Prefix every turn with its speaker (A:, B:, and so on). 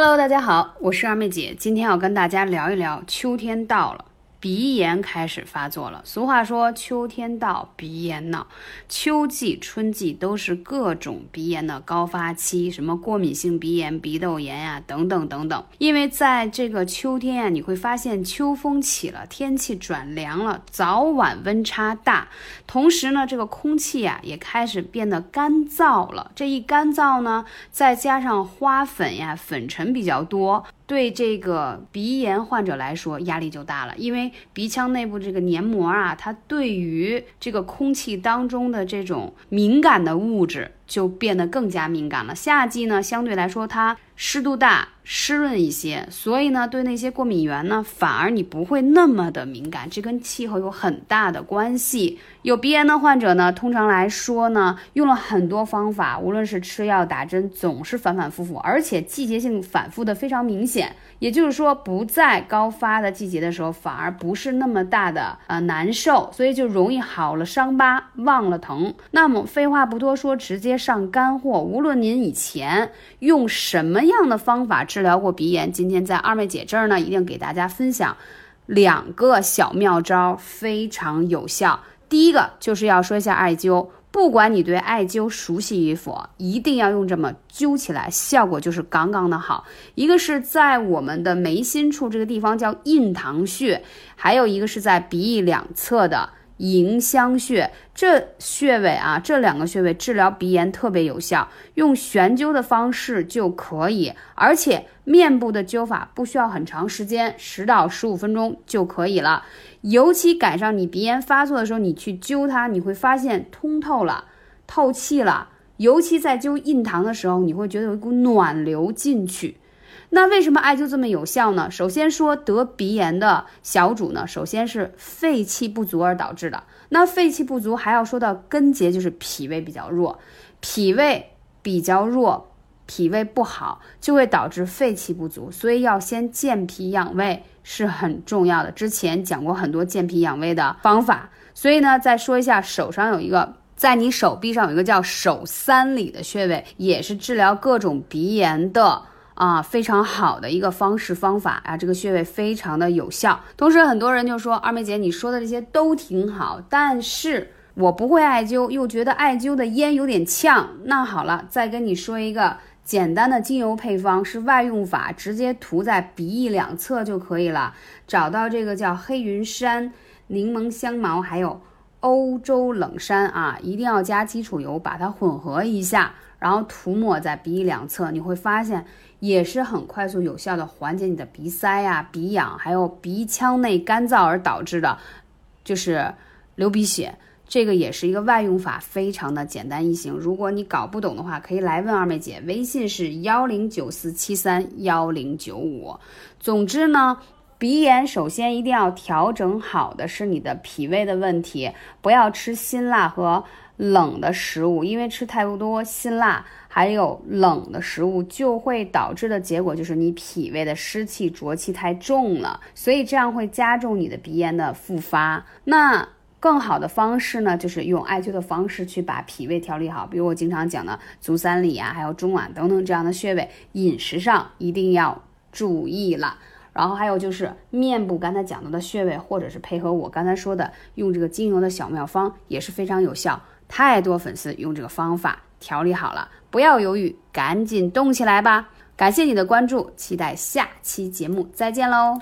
A: Hello，大家好，我是二妹姐，今天要跟大家聊一聊，秋天到了。鼻炎开始发作了。俗话说，秋天到，鼻炎闹。秋季、春季都是各种鼻炎的高发期，什么过敏性鼻炎、鼻窦炎呀，等等等等。因为在这个秋天呀，你会发现秋风起了，天气转凉了，早晚温差大，同时呢，这个空气呀也开始变得干燥了。这一干燥呢，再加上花粉呀、粉尘比较多。对这个鼻炎患者来说，压力就大了，因为鼻腔内部这个黏膜啊，它对于这个空气当中的这种敏感的物质就变得更加敏感了。夏季呢，相对来说它湿度大。湿润一些，所以呢，对那些过敏源呢，反而你不会那么的敏感，这跟气候有很大的关系。有鼻炎的患者呢，通常来说呢，用了很多方法，无论是吃药打针，总是反反复复，而且季节性反复的非常明显。也就是说，不在高发的季节的时候，反而不是那么大的呃难受，所以就容易好了伤疤忘了疼。那么废话不多说，直接上干货。无论您以前用什么样的方法治。疗过鼻炎，今天在二妹姐这儿呢，一定给大家分享两个小妙招，非常有效。第一个就是要说一下艾灸，不管你对艾灸熟悉与否，一定要用这么灸起来，效果就是杠杠的好。一个是在我们的眉心处这个地方叫印堂穴，还有一个是在鼻翼两侧的。迎香穴这穴位啊，这两个穴位治疗鼻炎特别有效，用悬灸的方式就可以，而且面部的灸法不需要很长时间，十到十五分钟就可以了。尤其赶上你鼻炎发作的时候，你去灸它，你会发现通透了，透气了。尤其在灸印堂的时候，你会觉得有一股暖流进去。那为什么艾灸这么有效呢？首先说得鼻炎的小主呢，首先是肺气不足而导致的。那肺气不足还要说到根结，就是脾胃比较弱，脾胃比较弱，脾胃不好就会导致肺气不足，所以要先健脾养胃是很重要的。之前讲过很多健脾养胃的方法，所以呢，再说一下手上有一个，在你手臂上有一个叫手三里的穴位，也是治疗各种鼻炎的。啊，非常好的一个方式方法啊，这个穴位非常的有效。同时，很多人就说二妹姐，你说的这些都挺好，但是我不会艾灸，又觉得艾灸的烟有点呛。那好了，再跟你说一个简单的精油配方，是外用法，直接涂在鼻翼两侧就可以了。找到这个叫黑云杉、柠檬香茅，还有欧洲冷杉啊，一定要加基础油，把它混合一下。然后涂抹在鼻翼两侧，你会发现也是很快速有效的缓解你的鼻塞呀、鼻痒，还有鼻腔内干燥而导致的，就是流鼻血。这个也是一个外用法，非常的简单易行。如果你搞不懂的话，可以来问二妹姐，微信是幺零九四七三幺零九五。总之呢，鼻炎首先一定要调整好的是你的脾胃的问题，不要吃辛辣和。冷的食物，因为吃太多辛辣，还有冷的食物，就会导致的结果就是你脾胃的湿气浊气太重了，所以这样会加重你的鼻炎的复发。那更好的方式呢，就是用艾灸的方式去把脾胃调理好，比如我经常讲的足三里啊，还有中脘等等这样的穴位。饮食上一定要注意了，然后还有就是面部刚才讲到的穴位，或者是配合我刚才说的用这个精油的小妙方，也是非常有效。太多粉丝用这个方法调理好了，不要犹豫，赶紧动起来吧！感谢你的关注，期待下期节目，再见喽！